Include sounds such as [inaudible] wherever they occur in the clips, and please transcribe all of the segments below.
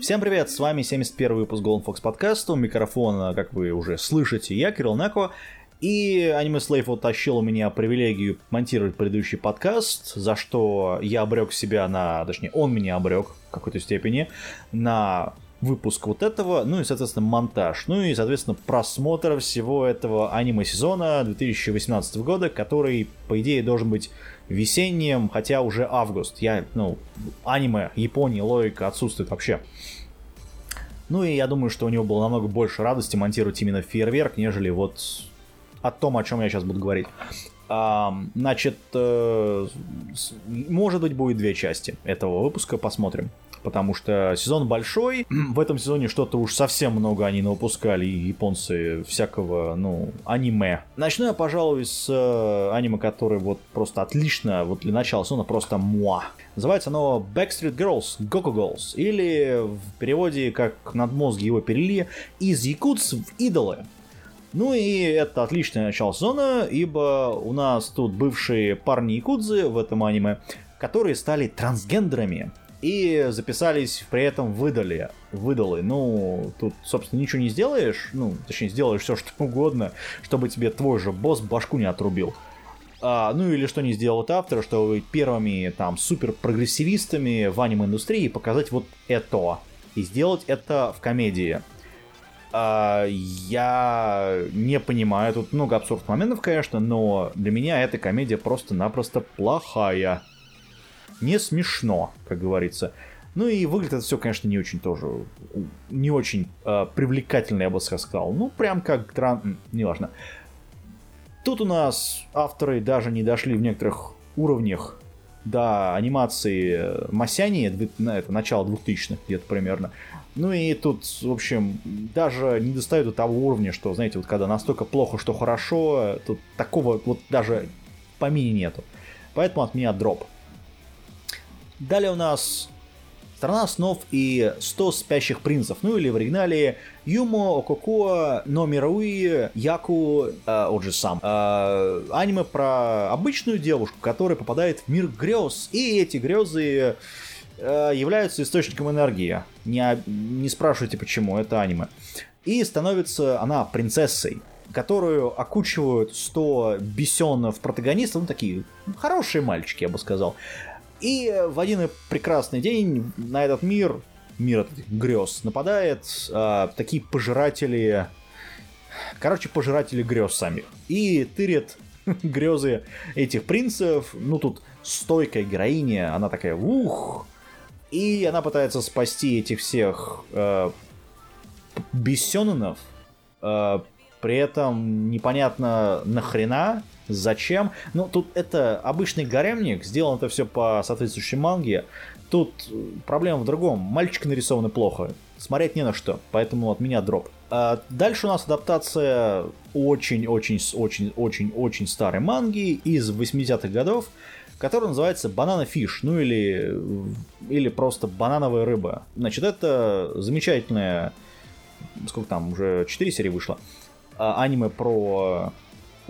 Всем привет, с вами 71 выпуск Golden Fox подкаста, у микрофона, как вы уже слышите, я, Кирилл Нако, и Anime Slave утащил у меня привилегию монтировать предыдущий подкаст, за что я обрек себя на, точнее, он меня обрек в какой-то степени на выпуск вот этого, ну и, соответственно, монтаж, ну и, соответственно, просмотр всего этого аниме-сезона 2018 года, который, по идее, должен быть весенним, хотя уже август. Я, ну, аниме, Япония, логика отсутствует вообще. Ну и я думаю, что у него было намного больше радости монтировать именно фейерверк, нежели вот о том, о чем я сейчас буду говорить. Значит, э, может быть, будет две части этого выпуска, посмотрим потому что сезон большой. В этом сезоне что-то уж совсем много они выпускали, и японцы всякого, ну, аниме. Начну я, пожалуй, с э, аниме, который вот просто отлично, вот для начала сезона просто муа. Называется оно Backstreet Girls, Goku Girls, или в переводе, как над мозги его перели, из якутс в идолы. Ну и это отличное начало сезона, ибо у нас тут бывшие парни якудзы в этом аниме, которые стали трансгендерами и записались при этом выдали, выдалы. Ну, тут, собственно, ничего не сделаешь, ну, точнее, сделаешь все, [laughs] что угодно, чтобы тебе твой же босс башку не отрубил. А, ну или что не сделают авторы, что первыми там супер прогрессивистами в аниме-индустрии показать вот это. И сделать это в комедии. А, я не понимаю, тут много абсурдных моментов, конечно, но для меня эта комедия просто-напросто плохая не смешно, как говорится. Ну и выглядит это все, конечно, не очень тоже, не очень э, привлекательно, я бы сказал. Ну, прям как дран... Неважно. Тут у нас авторы даже не дошли в некоторых уровнях до анимации Масяни, это начало 2000-х где-то примерно. Ну и тут, в общем, даже не достают до того уровня, что, знаете, вот когда настолько плохо, что хорошо, тут такого вот даже по мини нету. Поэтому от меня дроп. Далее у нас Страна снов и 100 спящих принцев, ну или в оригинале Юмо Ококо но Мируи Яку э, Оджи сам. Э, аниме про обычную девушку, которая попадает в мир грез, и эти грезы э, являются источником энергии. Не, не спрашивайте почему, это аниме. И становится она принцессой которую окучивают 100 бесенов протагонистов, ну такие хорошие мальчики, я бы сказал. И в один прекрасный день на этот мир, мир этих грез, нападает а, такие пожиратели, короче, пожиратели грез самих. И тырят [laughs] грезы этих принцев. Ну, тут стойкая героиня, она такая, ух, и она пытается спасти этих всех э, бессенонов, э, при этом непонятно нахрена, зачем. Ну, тут это обычный гаремник, сделано это все по соответствующей манге. Тут проблема в другом. Мальчик нарисованы плохо. Смотреть не на что, поэтому от меня дроп. А дальше у нас адаптация очень-очень-очень-очень-очень старой манги из 80-х годов, которая называется Банана Фиш, ну или, или просто банановая рыба. Значит, это замечательная, сколько там, уже 4 серии вышло, а, аниме про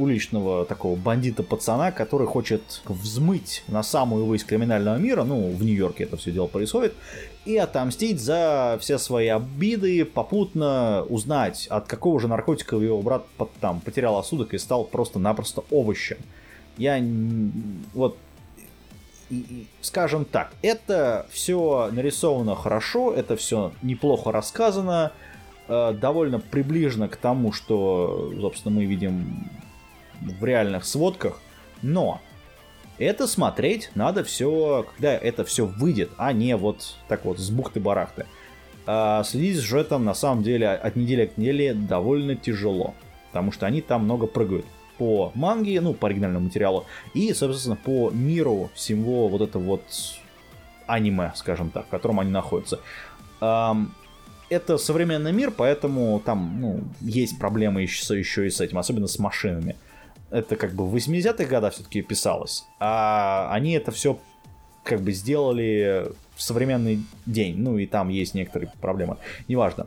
уличного такого бандита-пацана, который хочет взмыть на самую высь криминального мира, ну, в Нью-Йорке это все дело происходит, и отомстить за все свои обиды, попутно узнать, от какого же наркотика его брат там потерял осудок и стал просто-напросто овощем. Я вот скажем так, это все нарисовано хорошо, это все неплохо рассказано, э, довольно приближено к тому, что, собственно, мы видим в реальных сводках, но это смотреть надо все, когда это все выйдет, а не вот так вот с бухты-барахты. А следить с сюжетом на самом деле от недели к неделе довольно тяжело, потому что они там много прыгают по манге, ну, по оригинальному материалу, и, собственно, по миру всего вот этого вот аниме, скажем так, в котором они находятся. Это современный мир, поэтому там ну, есть проблемы еще, еще и с этим, особенно с машинами это как бы в 80-х годах все-таки писалось, а они это все как бы сделали в современный день. Ну и там есть некоторые проблемы. Неважно.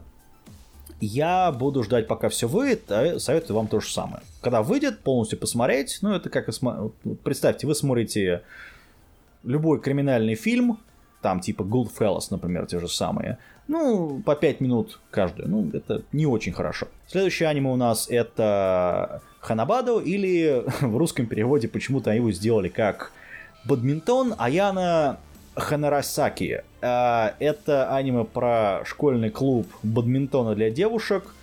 Я буду ждать, пока все выйдет, а советую вам то же самое. Когда выйдет, полностью посмотреть, ну это как... Представьте, вы смотрите любой криминальный фильм, там типа Goldfellas, например, те же самые. Ну, по 5 минут каждую. Ну, это не очень хорошо. Следующее аниме у нас это Ханабадо, или [laughs] в русском переводе почему-то его сделали как Бадминтон Аяна Ханарасаки. А, это аниме про школьный клуб бадминтона для девушек.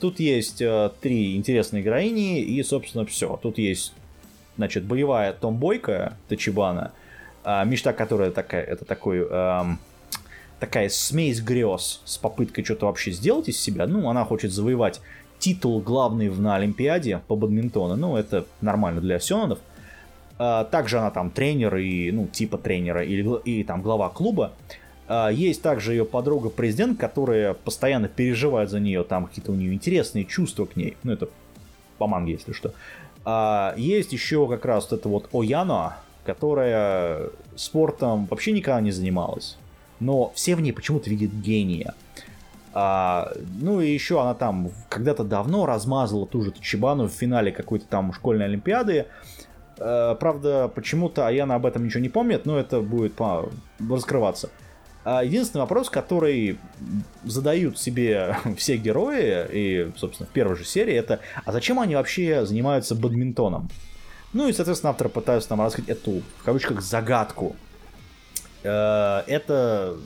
Тут есть э, три интересные героини, и, собственно, все. Тут есть, значит, боевая томбойка Тачибана, а, мечта которая такая, это такой... Эм, такая смесь грез с попыткой что-то вообще сделать из себя. Ну, она хочет завоевать титул главный на Олимпиаде по бадминтону. Ну, это нормально для сёнонов. А, также она там тренер и, ну, типа тренера или, и там глава клуба. А, есть также ее подруга-президент, которая постоянно переживает за нее, там какие-то у нее интересные чувства к ней. Ну, это по манге, если что. Есть еще как раз вот это вот Ояно, которая спортом вообще никогда не занималась. Но все в ней почему-то видят гения. А, ну и еще она там когда-то давно размазала ту же Тачибану в финале какой-то там школьной олимпиады. Э, правда, почему-то Аяна об этом ничего не помнит, но это будет по... раскрываться. А единственный вопрос, который задают себе [laughs] все герои, и, собственно, в первой же серии, это а зачем они вообще занимаются бадминтоном? Ну и, соответственно, авторы пытаются там раскрыть эту, в кавычках, загадку. Э, это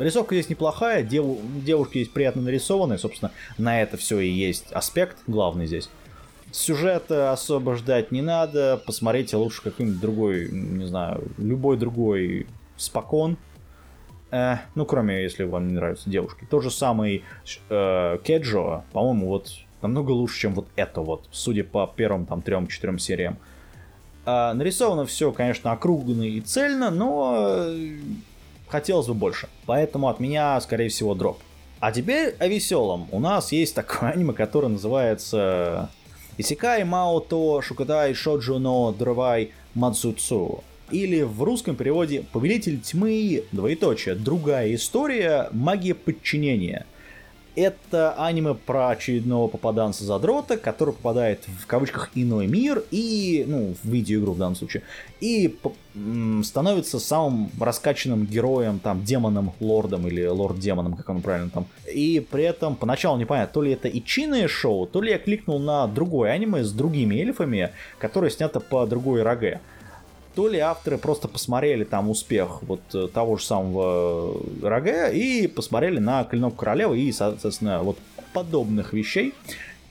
Рисовка здесь неплохая, дев... девушки здесь приятно нарисованы, собственно, на это все и есть аспект главный здесь. Сюжета особо ждать не надо, посмотрите лучше какой-нибудь другой, не знаю, любой другой спокон. Э, ну, кроме, если вам не нравятся девушки. Тот же самый э, Кеджо, по-моему, вот намного лучше, чем вот это вот, судя по первым там трем-четырем сериям. Нарисовано все, конечно, округленно и цельно, но хотелось бы больше. Поэтому от меня, скорее всего, дроп. А теперь о веселом. У нас есть такое [laughs] аниме, которое называется Исикай Маото Шукатай Шоджо но Дровай Мадзуцу. Или в русском переводе Повелитель тьмы, двоеточие, другая история, магия подчинения. Это аниме про очередного попаданца-задрота, который попадает в кавычках иной мир и, ну, в видеоигру в данном случае, и становится самым раскачанным героем, там, демоном, лордом или лорд-демоном, как он правильно там. И при этом поначалу непонятно, то ли это ичиное шоу, то ли я кликнул на другое аниме с другими эльфами, которое снято по другой роге то ли авторы просто посмотрели там успех вот э, того же самого РГ и посмотрели на Клинок Королевы и, соответственно, вот подобных вещей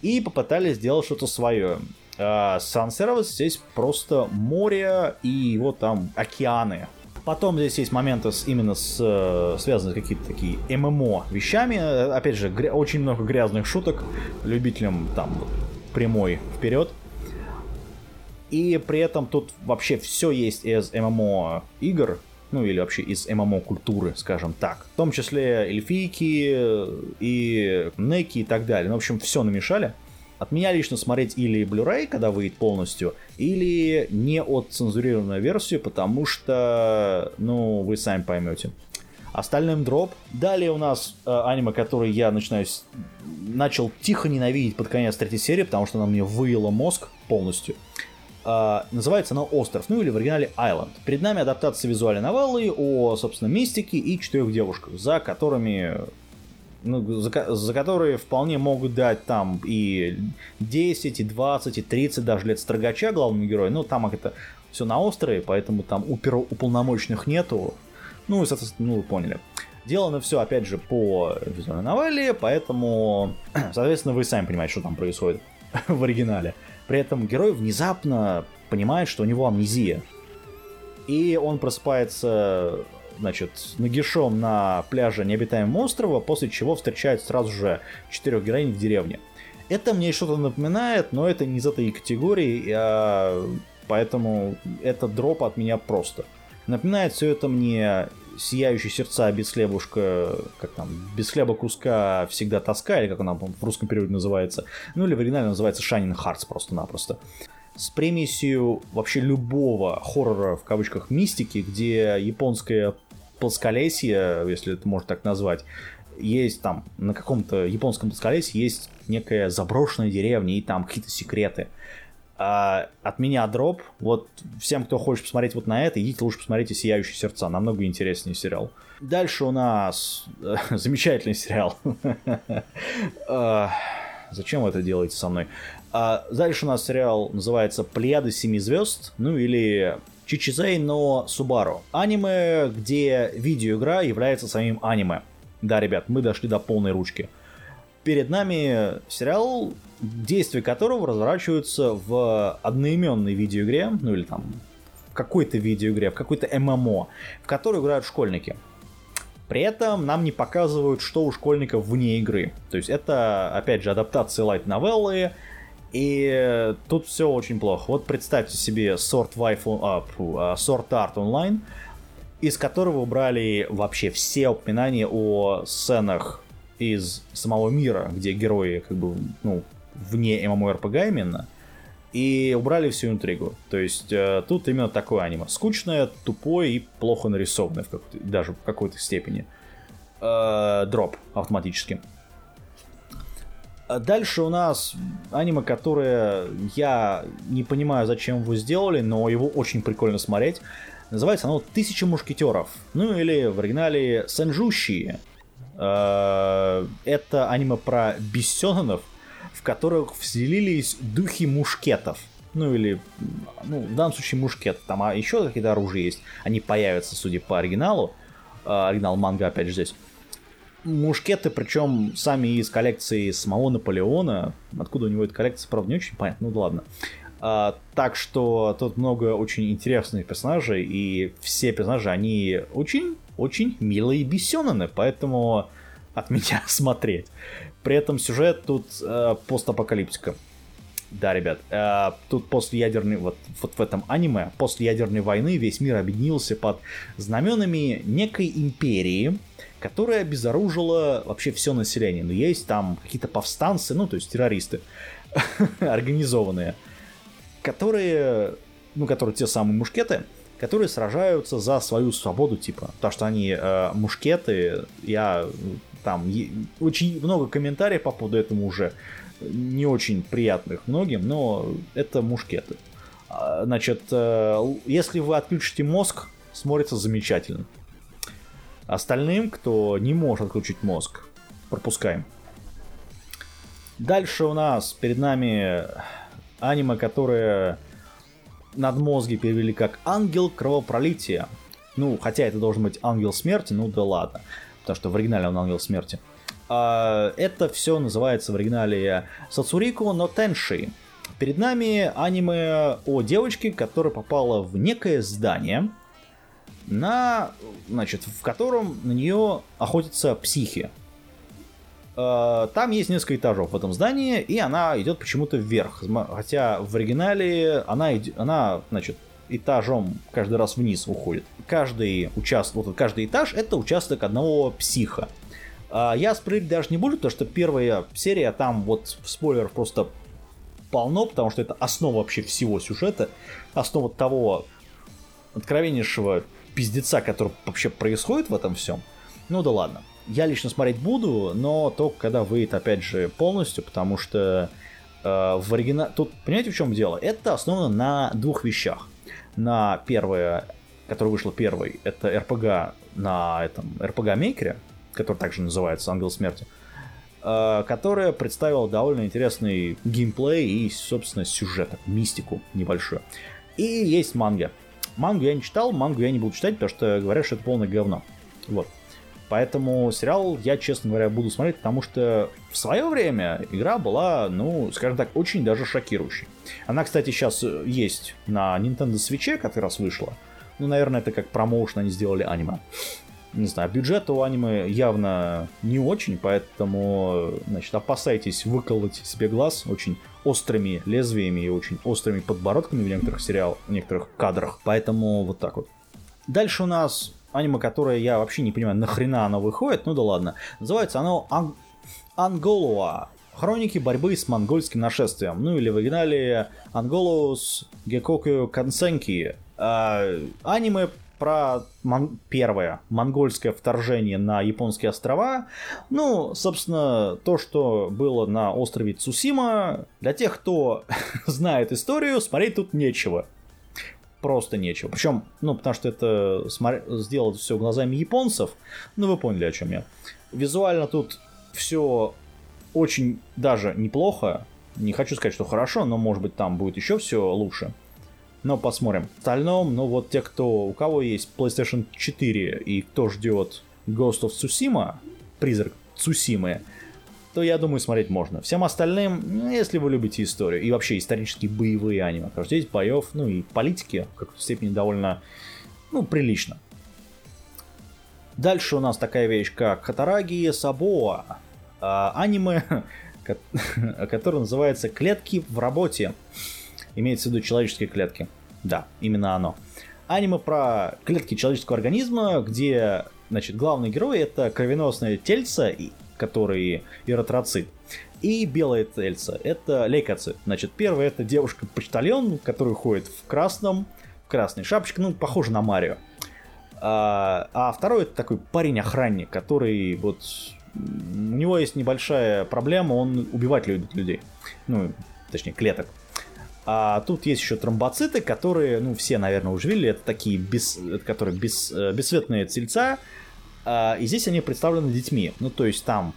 и попытались сделать что-то свое. Сан-сервис а здесь просто море и вот там океаны. Потом здесь есть моменты с, именно с, э, связанные с какими-то такие ММО вещами. Опять же, гря- очень много грязных шуток любителям там прямой вперед. И при этом тут вообще все есть из ММО игр, ну или вообще из ММО культуры, скажем так. В том числе эльфийки и неки и так далее. Ну, в общем, все намешали. От меня лично смотреть или Blu-ray, когда выйдет полностью, или не от цензурированную версию, потому что, ну, вы сами поймете. Остальным дроп. Далее у нас э, аниме, который я начинаю начал тихо ненавидеть под конец третьей серии, потому что она мне выела мозг полностью. Uh, называется она «Остров», ну или в оригинале «Island». Перед нами адаптация визуальной новеллы о, собственно, мистике и четырех девушках, за которыми ну, за, за которые вполне могут дать там и 10, и 20, и 30 даже лет строгача главному герою, но там это все на острове, поэтому там упер, уполномоченных нету. Ну и, соответственно, ну вы поняли. Делано все, опять же, по визуальной новелле, поэтому, [clears throat] соответственно, вы сами понимаете, что там происходит [laughs] в оригинале. При этом герой внезапно понимает, что у него амнезия. И он просыпается, значит, нагишом на пляже необитаемого острова, после чего встречает сразу же четырех героинь в деревне. Это мне что-то напоминает, но это не из этой категории, а... поэтому это дроп от меня просто. Напоминает все это мне сияющие сердца без хлебушка, как там, без хлеба куска всегда тоска, или как она в русском переводе называется, ну или в оригинале называется Shining Hearts просто-напросто. С примесью вообще любого хоррора, в кавычках, мистики, где японское плосколесье, если это можно так назвать, есть там на каком-то японском плосколесье есть некая заброшенная деревня, и там какие-то секреты. А от меня дроп. Вот всем, кто хочет посмотреть вот на это, идите лучше посмотрите «Сияющие сердца». Намного интереснее сериал. Дальше у нас э, [laughs] замечательный сериал. [laughs] А, зачем вы это делаете со мной? А дальше у нас сериал называется «Плеяды семи звезд», ну или Чичизей, но Субару. Аниме, где видеоигра является самим аниме. Да, ребят, мы дошли до полной ручки. Перед нами сериал, действия которого разворачиваются в одноименной видеоигре, ну или там в какой-то видеоигре, в какой-то ММО, в которой играют школьники. При этом нам не показывают, что у школьников вне игры. То есть это, опять же, адаптация лайт-новеллы, и тут все очень плохо. Вот представьте себе Sword, Wife, а, фу, а, Sword Art Online, из которого убрали вообще все упоминания о сценах из самого мира, где герои как бы, ну, вне MMORPG именно, и убрали всю интригу. То есть э, тут именно такое аниме. Скучное, тупое и плохо нарисованное в даже в какой-то степени. Э, дроп автоматически. Дальше у нас аниме, которое я не понимаю, зачем его сделали, но его очень прикольно смотреть. Называется оно «Тысяча мушкетеров». Ну или в оригинале «Сенжущие». Э, это аниме про бессенанов, в которых вселились духи мушкетов. Ну или, ну, в данном случае мушкет. Там а еще какие-то оружия есть. Они появятся, судя по оригиналу. Э, оригинал манга, опять же, здесь мушкеты, причем сами из коллекции самого Наполеона. Откуда у него эта коллекция, правда, не очень понятно, ну ладно. А, так что тут много очень интересных персонажей, и все персонажи, они очень-очень милые бесенаны, поэтому от меня [laughs] смотреть. При этом сюжет тут э, постапокалиптика. Да, ребят, э, тут после ядерной, вот, вот в этом аниме, после ядерной войны весь мир объединился под знаменами некой империи, которая обезоружила вообще все население. Но есть там какие-то повстанцы, ну, то есть террористы, [laughs] организованные, которые, ну, которые те самые мушкеты, которые сражаются за свою свободу, типа. Потому что они э, мушкеты, я там очень много комментариев по поводу этого уже не очень приятных многим, но это мушкеты. А, значит, э, если вы отключите мозг, смотрится замечательно. Остальным, кто не может отключить мозг, пропускаем. Дальше у нас перед нами аниме, которое над мозги перевели как «Ангел кровопролития». Ну, хотя это должен быть «Ангел смерти», ну да ладно, потому что в оригинале он «Ангел смерти». А, это все называется в оригинале «Сацурико но Тенши». Перед нами аниме о девочке, которая попала в некое здание, на, значит, в котором на нее охотятся психи. Э, там есть несколько этажов в этом здании, и она идет почему-то вверх. Хотя в оригинале она, она значит, этажом каждый раз вниз уходит. Каждый, участок, вот каждый этаж это участок одного психа. А я спрыгать даже не буду, потому что первая серия, там вот спойлер просто полно, потому что это основа вообще всего сюжета, основа того откровеннейшего пиздеца, который вообще происходит в этом всем, ну да ладно. Я лично смотреть буду, но только когда выйдет, опять же, полностью, потому что э, в оригинале... Тут, понимаете, в чем дело? Это основано на двух вещах. На первое, которое вышло первой, это RPG на этом RPG Maker, который также называется Ангел Смерти, э, которая представила довольно интересный геймплей и, собственно, сюжет, мистику небольшую. И есть манга. Мангу я не читал, мангу я не буду читать, потому что говорят, что это полное говно. Вот. Поэтому сериал я, честно говоря, буду смотреть, потому что в свое время игра была, ну, скажем так, очень даже шокирующей. Она, кстати, сейчас есть на Nintendo Switch, как раз вышла. Ну, наверное, это как промоушен они сделали аниме не знаю, бюджет у аниме явно не очень, поэтому, значит, опасайтесь выколоть себе глаз очень острыми лезвиями и очень острыми подбородками в некоторых сериалах, в некоторых кадрах. Поэтому вот так вот. Дальше у нас аниме, которое я вообще не понимаю, нахрена оно выходит, ну да ладно. Называется оно Ан... Анголуа. Хроники борьбы с монгольским нашествием. Ну или в оригинале Анголус Гекоку Кансенки. А, аниме про мон... первое монгольское вторжение на японские острова. Ну, собственно, то, что было на острове Цусима, для тех, кто [laughs] знает историю, смотреть тут нечего. Просто нечего. Причем, ну, потому что это сделано все глазами японцев. Ну, вы поняли, о чем я. Визуально тут все очень даже неплохо. Не хочу сказать, что хорошо, но может быть там будет еще все лучше. Но посмотрим. В остальном, ну вот те, кто, у кого есть PlayStation 4 и кто ждет Ghost of Tsushima, призрак Цусимы, то я думаю смотреть можно. Всем остальным, ну, если вы любите историю и вообще исторические боевые аниме, потому здесь боев, ну и политики в какой-то степени довольно, ну, прилично. Дальше у нас такая вещь, как Хатараги Сабоа, а, аниме, [laughs] [laughs] которое называется «Клетки в работе». Имеется в виду человеческие клетки. Да, именно оно. Аниме про клетки человеческого организма, где, значит, главный герой это кровеносные тельца, которые эритроцит, и белые тельца, это лейкоцит. Значит, первая это девушка-почтальон, которая ходит в красном, в красной шапочке, ну, похоже на Марио. А, а второй это такой парень-охранник, который вот у него есть небольшая проблема, он убивать любит людей. Ну, точнее, клеток. А тут есть еще тромбоциты, которые, ну, все, наверное, уже видели, это такие без, которые без, э, бесцветные тельца, и здесь они представлены детьми. Ну, то есть там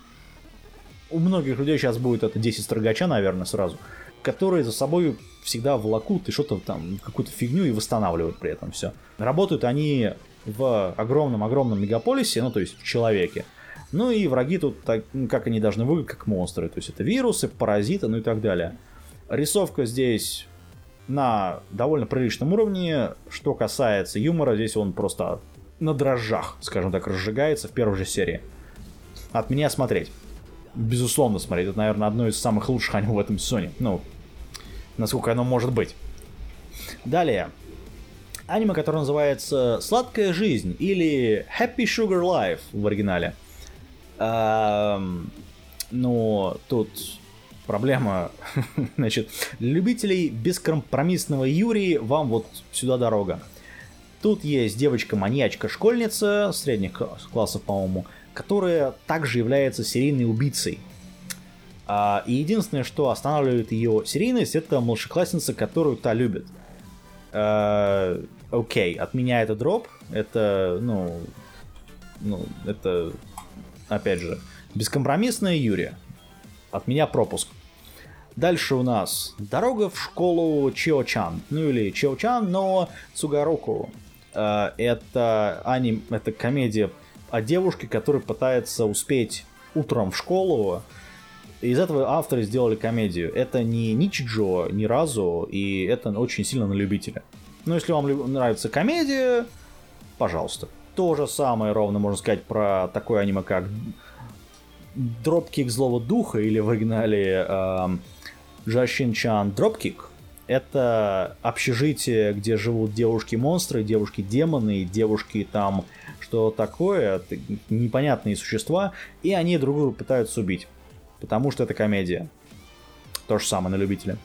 у многих людей сейчас будет это 10 строгача, наверное, сразу, которые за собой всегда волокут и что-то там, какую-то фигню и восстанавливают при этом все. Работают они в огромном-огромном мегаполисе, ну, то есть в человеке. Ну и враги тут, так, ну, как они должны выглядеть, как монстры. То есть это вирусы, паразиты, ну и так далее. Рисовка здесь на довольно приличном уровне. Что касается юмора, здесь он просто на дрожжах, скажем так, разжигается в первой же серии. От меня смотреть. Безусловно смотреть. Это, наверное, одно из самых лучших аниме в этом сезоне. Ну, насколько оно может быть. Далее. Аниме, которое называется «Сладкая жизнь» или «Happy Sugar Life» в оригинале. Эм, но тут проблема, [laughs] значит, любителей бескомпромиссного Юрии, вам вот сюда дорога. Тут есть девочка-маньячка-школьница средних классов, по-моему, которая также является серийной убийцей. А, и единственное, что останавливает ее серийность, это младшеклассница, которую та любит. А, окей, от меня это дроп, это, ну, ну, это, опять же, бескомпромиссная Юрия. От меня пропуск. Дальше у нас дорога в школу Чио-чан. Ну или Чио-чан, но Цугароку. Э, это, аним, это комедия о девушке, которая пытается успеть утром в школу. Из этого авторы сделали комедию. Это не Ничиджо ни разу, и это очень сильно на любителя. Но если вам нравится комедия, пожалуйста. То же самое ровно можно сказать про такое аниме, как Дропкик злого духа, или в оригинале э, Жашин-чан Дропкик. Это общежитие, где живут девушки-монстры, девушки-демоны, девушки там что такое, непонятные существа, и они друг друга пытаются убить. Потому что это комедия. То же самое на любителя.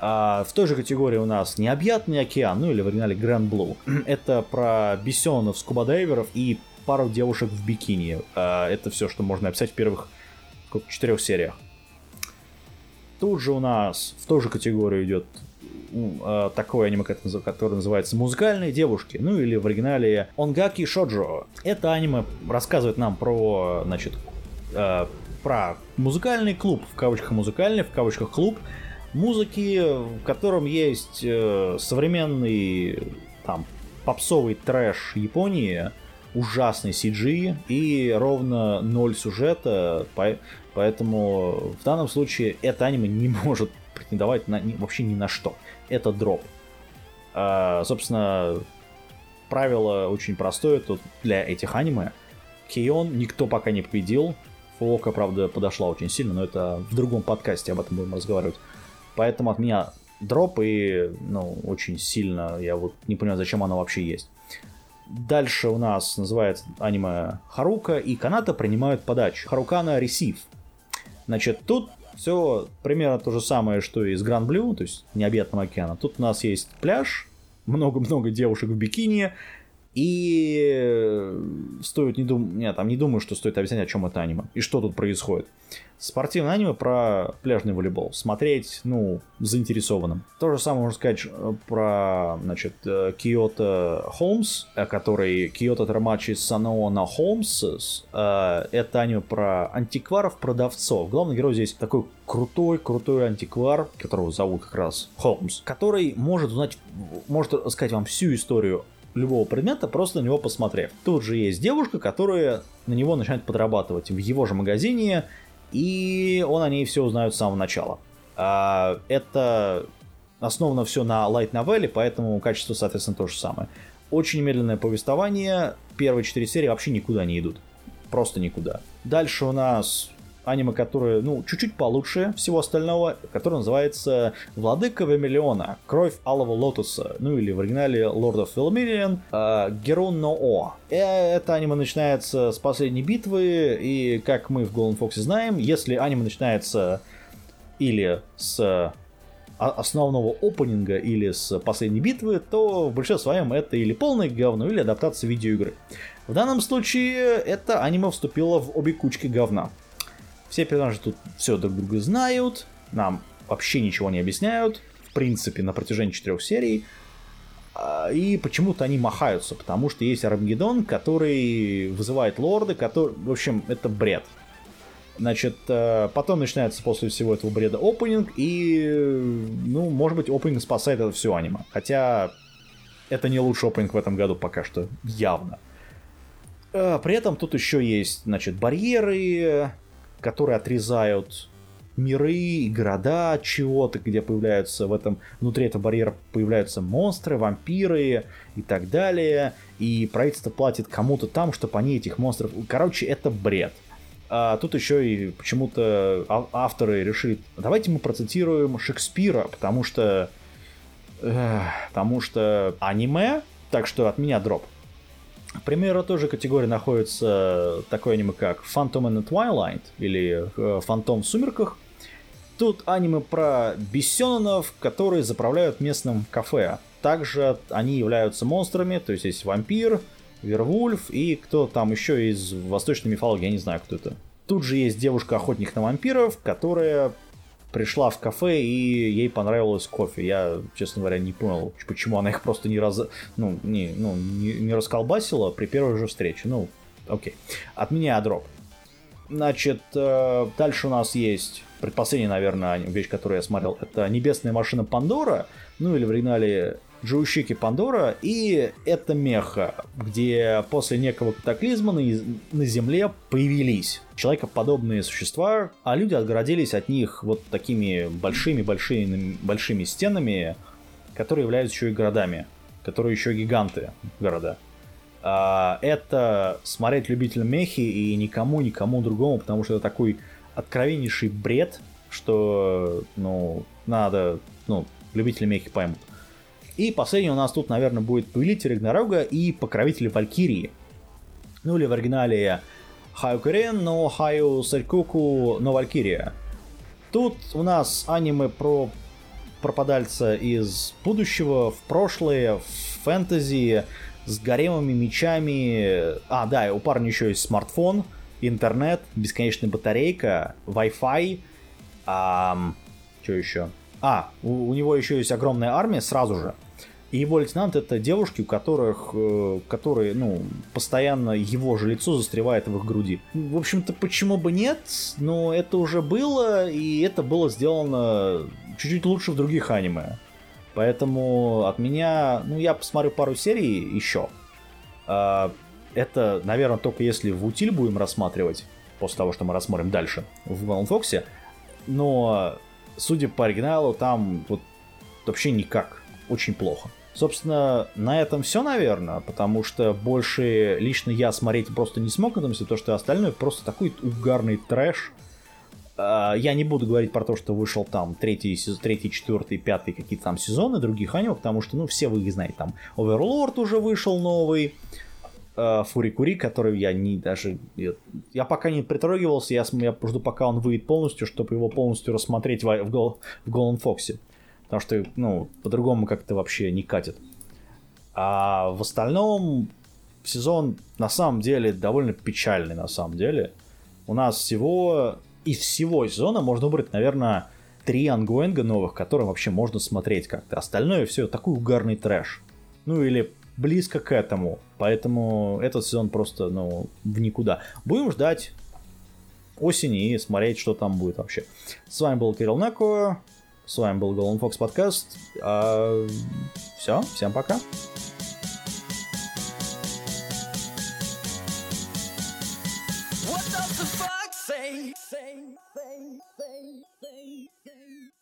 А в той же категории у нас «Необъятный океан», ну или в оригинале «Grand [clears throat] Blue». Это про бесенов, скубадайверов и пару девушек в бикини. А, это все, что можно описать в первых четырех сериях. Тут же у нас в ту же категорию идет а, такое аниме, которое называется «Музыкальные девушки», ну или в оригинале «Онгаки Шоджо». Это аниме рассказывает нам про, значит, а, про музыкальный клуб, в кавычках музыкальный, в кавычках клуб, музыки, в котором есть э, современный там попсовый трэш Японии, ужасный CG и ровно ноль сюжета, поэтому в данном случае это аниме не [laughs] может претендовать на, вообще ни на что. Это дроп. А, собственно, правило очень простое тут для этих аниме. Кейон никто пока не победил. Фуока, правда, подошла очень сильно, но это в другом подкасте об этом будем разговаривать. Поэтому от меня дроп и, ну, очень сильно, я вот не понимаю, зачем оно вообще есть. Дальше у нас называется аниме Харука, и Каната принимают подачу. Харукана Ресив. Значит, тут все примерно то же самое, что и из Гранд Блю, то есть необъятного океана. Тут у нас есть пляж, много-много девушек в бикини, и стоит не думать, нет, там не думаю, что стоит объяснять, о чем это аниме и что тут происходит. Спортивное аниме про пляжный волейбол. Смотреть, ну, заинтересованным. То же самое можно сказать э, про, значит, Киото Холмс, который Киото Трамачи Саноо на Холмс. Это аниме про антикваров, продавцов. Главный герой здесь такой крутой, крутой антиквар, которого зовут как раз Холмс, который может узнать, может рассказать вам всю историю любого предмета, просто на него посмотрев. Тут же есть девушка, которая на него начинает подрабатывать в его же магазине, и он о ней все узнает с самого начала. А, это основано все на light новелле, поэтому качество, соответственно, то же самое. Очень медленное повествование, первые четыре серии вообще никуда не идут. Просто никуда. Дальше у нас аниме, которое, ну, чуть-чуть получше всего остального, которое называется «Владыка Вемиллиона. Кровь Алого Лотоса», ну или в оригинале Lord of Vermilion, э, Герон Ноо. Э, это аниме начинается с последней битвы, и как мы в Golden Fox знаем, если аниме начинается или с основного опенинга или с последней битвы, то в большинстве своем это или полное говно, или адаптация видеоигры. В данном случае это аниме вступило в обе кучки говна. Все персонажи тут все друг друга знают, нам вообще ничего не объясняют, в принципе, на протяжении четырех серий. А, и почему-то они махаются, потому что есть Армагеддон, который вызывает лорды, который... В общем, это бред. Значит, э, потом начинается после всего этого бреда опенинг, и, ну, может быть, опенинг спасает это все аниме. Хотя это не лучший опенинг в этом году пока что, явно. Э, при этом тут еще есть, значит, барьеры, которые отрезают миры, города чего-то, где появляются в этом, внутри этого барьера появляются монстры, вампиры и так далее. И правительство платит кому-то там, чтобы они этих монстров... Короче, это бред. А тут еще и почему-то авторы решили, давайте мы процитируем Шекспира, потому что... Э, потому что аниме, так что от меня дроп. К примеру, тоже категории находится такое аниме, как Phantom in the Twilight или э, Фантом в сумерках. Тут аниме про бессенонов, которые заправляют местным кафе. Также они являются монстрами, то есть есть вампир, Вервульф и кто там еще из восточной мифологии, я не знаю, кто это. Тут же есть девушка-охотник на вампиров, которая пришла в кафе и ей понравилось кофе. Я, честно говоря, не понял, почему она их просто не раз, ну, не, ну, не, не расколбасила при первой же встрече. Ну, окей. От меня дроп. Значит, э, дальше у нас есть предпоследняя, наверное, вещь, которую я смотрел. Это «Небесная машина Пандора», ну или в оригинале Джоушики Пандора, и это меха, где после некого катаклизма на, на Земле появились человекоподобные существа, а люди отгородились от них вот такими большими-большими большими стенами, которые являются еще и городами, которые еще гиганты города. А, это смотреть любителям мехи и никому, никому другому, потому что это такой откровеннейший бред, что, ну, надо, ну, любители мехи поймут. И последний у нас тут, наверное, будет Повелитель Рагнарога и Покровитель Валькирии. Ну или в оригинале Хаю Курен, но Хаю Сарькуку, но Валькирия. Тут у нас аниме про пропадальца из будущего в прошлое, в фэнтези, с гаремами, мечами. А, да, у парня еще есть смартфон, интернет, бесконечная батарейка, Wi-Fi. А, что еще? А, у, у него еще есть огромная армия сразу же. И его лейтенант это девушки, у которых, э, которые, ну, постоянно его же лицо застревает в их груди. В общем-то, почему бы нет? Но это уже было, и это было сделано чуть-чуть лучше в других аниме. Поэтому от меня, ну, я посмотрю пару серий еще. А, это, наверное, только если в утиль будем рассматривать, после того, что мы рассмотрим дальше в Golden Fox. Но, судя по оригиналу, там вот вообще никак. Очень плохо. Собственно, на этом все, наверное, потому что больше лично я смотреть просто не смог на этом все, то, что остальное просто такой угарный трэш. А, я не буду говорить про то, что вышел там третий, третий четвертый, пятый какие-то там сезоны других аниме, потому что, ну, все вы их знаете, там Overlord уже вышел новый, а, Фурикури, который я не даже... Я пока не притрогивался, я, я жду, пока он выйдет полностью, чтобы его полностью рассмотреть в, в, в Golden Fox. Потому что, ну, по-другому как-то вообще не катит. А в остальном сезон на самом деле довольно печальный на самом деле. У нас всего из всего сезона можно выбрать, наверное, три ангоинга новых, которые вообще можно смотреть как-то. Остальное все такой угарный трэш. Ну или близко к этому. Поэтому этот сезон просто, ну, в никуда. Будем ждать осени и смотреть, что там будет вообще. С вами был Кирилл Нако, с вами был Golden Fox подкаст. А, все, всем пока. What does the fox say? say, say, say, say, say.